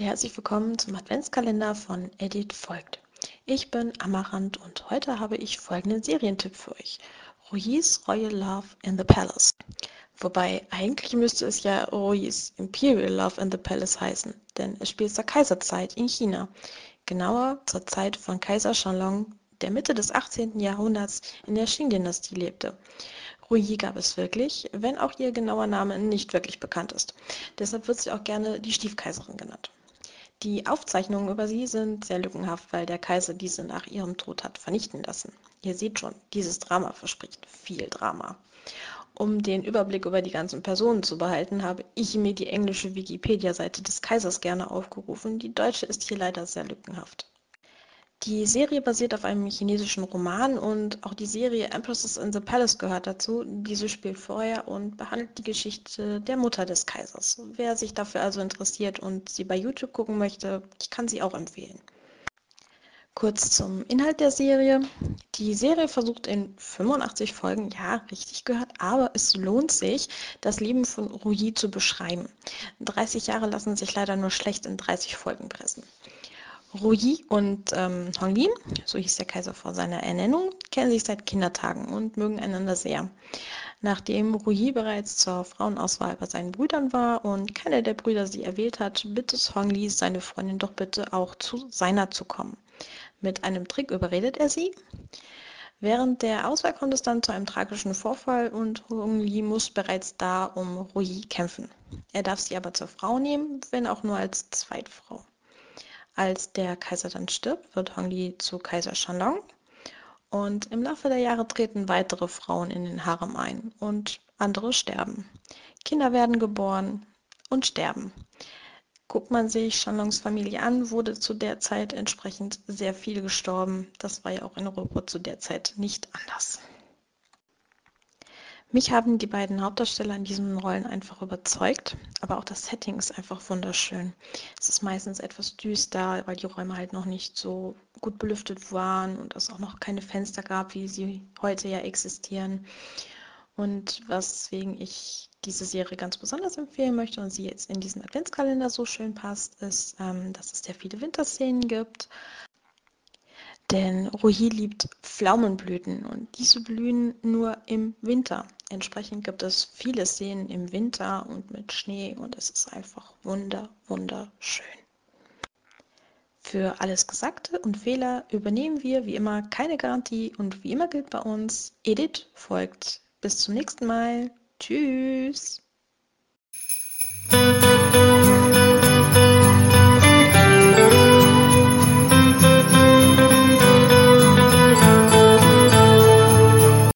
herzlich willkommen zum Adventskalender von Edith folgt. Ich bin Amaranth und heute habe ich folgenden Serientipp für euch. Ruiz Royal Love in the Palace. Wobei eigentlich müsste es ja Ruiz Imperial Love in the Palace heißen, denn es spielt zur Kaiserzeit in China. Genauer zur Zeit von Kaiser Shanlong, der Mitte des 18. Jahrhunderts in der Qing-Dynastie lebte. Rouilly gab es wirklich, wenn auch ihr genauer Name nicht wirklich bekannt ist. Deshalb wird sie auch gerne die Stiefkaiserin genannt. Die Aufzeichnungen über sie sind sehr lückenhaft, weil der Kaiser diese nach ihrem Tod hat vernichten lassen. Ihr seht schon, dieses Drama verspricht viel Drama. Um den Überblick über die ganzen Personen zu behalten, habe ich mir die englische Wikipedia-Seite des Kaisers gerne aufgerufen. Die deutsche ist hier leider sehr lückenhaft. Die Serie basiert auf einem chinesischen Roman und auch die Serie Empresses in the Palace gehört dazu. Diese spielt vorher und behandelt die Geschichte der Mutter des Kaisers. Wer sich dafür also interessiert und sie bei YouTube gucken möchte, ich kann sie auch empfehlen. Kurz zum Inhalt der Serie. Die Serie versucht in 85 Folgen, ja, richtig gehört, aber es lohnt sich, das Leben von Ruyi zu beschreiben. 30 Jahre lassen sich leider nur schlecht in 30 Folgen pressen. Ruyi und ähm, Honglin, so hieß der Kaiser vor seiner Ernennung, kennen sich seit Kindertagen und mögen einander sehr. Nachdem Ruyi bereits zur Frauenauswahl bei seinen Brüdern war und keiner der Brüder sie erwählt hat, bittet Hongli seine Freundin doch bitte auch zu seiner zu kommen. Mit einem Trick überredet er sie. Während der Auswahl kommt es dann zu einem tragischen Vorfall und Hongli muss bereits da um Ruyi kämpfen. Er darf sie aber zur Frau nehmen, wenn auch nur als Zweitfrau. Als der Kaiser dann stirbt, wird Hongli zu Kaiser Shandong. Und im Laufe der Jahre treten weitere Frauen in den Harem ein und andere sterben. Kinder werden geboren und sterben. Guckt man sich Shandongs Familie an, wurde zu der Zeit entsprechend sehr viel gestorben. Das war ja auch in Europa zu der Zeit nicht anders. Mich haben die beiden Hauptdarsteller in diesen Rollen einfach überzeugt, aber auch das Setting ist einfach wunderschön. Es ist meistens etwas düster, weil die Räume halt noch nicht so gut belüftet waren und es auch noch keine Fenster gab, wie sie heute ja existieren. Und weswegen ich diese Serie ganz besonders empfehlen möchte und sie jetzt in diesen Adventskalender so schön passt, ist, ähm, dass es sehr viele Winterszenen gibt denn Ruhi liebt Pflaumenblüten und diese blühen nur im Winter. Entsprechend gibt es viele Szenen im Winter und mit Schnee und es ist einfach wunder, wunderschön. Für alles Gesagte und Fehler übernehmen wir wie immer keine Garantie und wie immer gilt bei uns, Edit folgt. Bis zum nächsten Mal. Tschüss.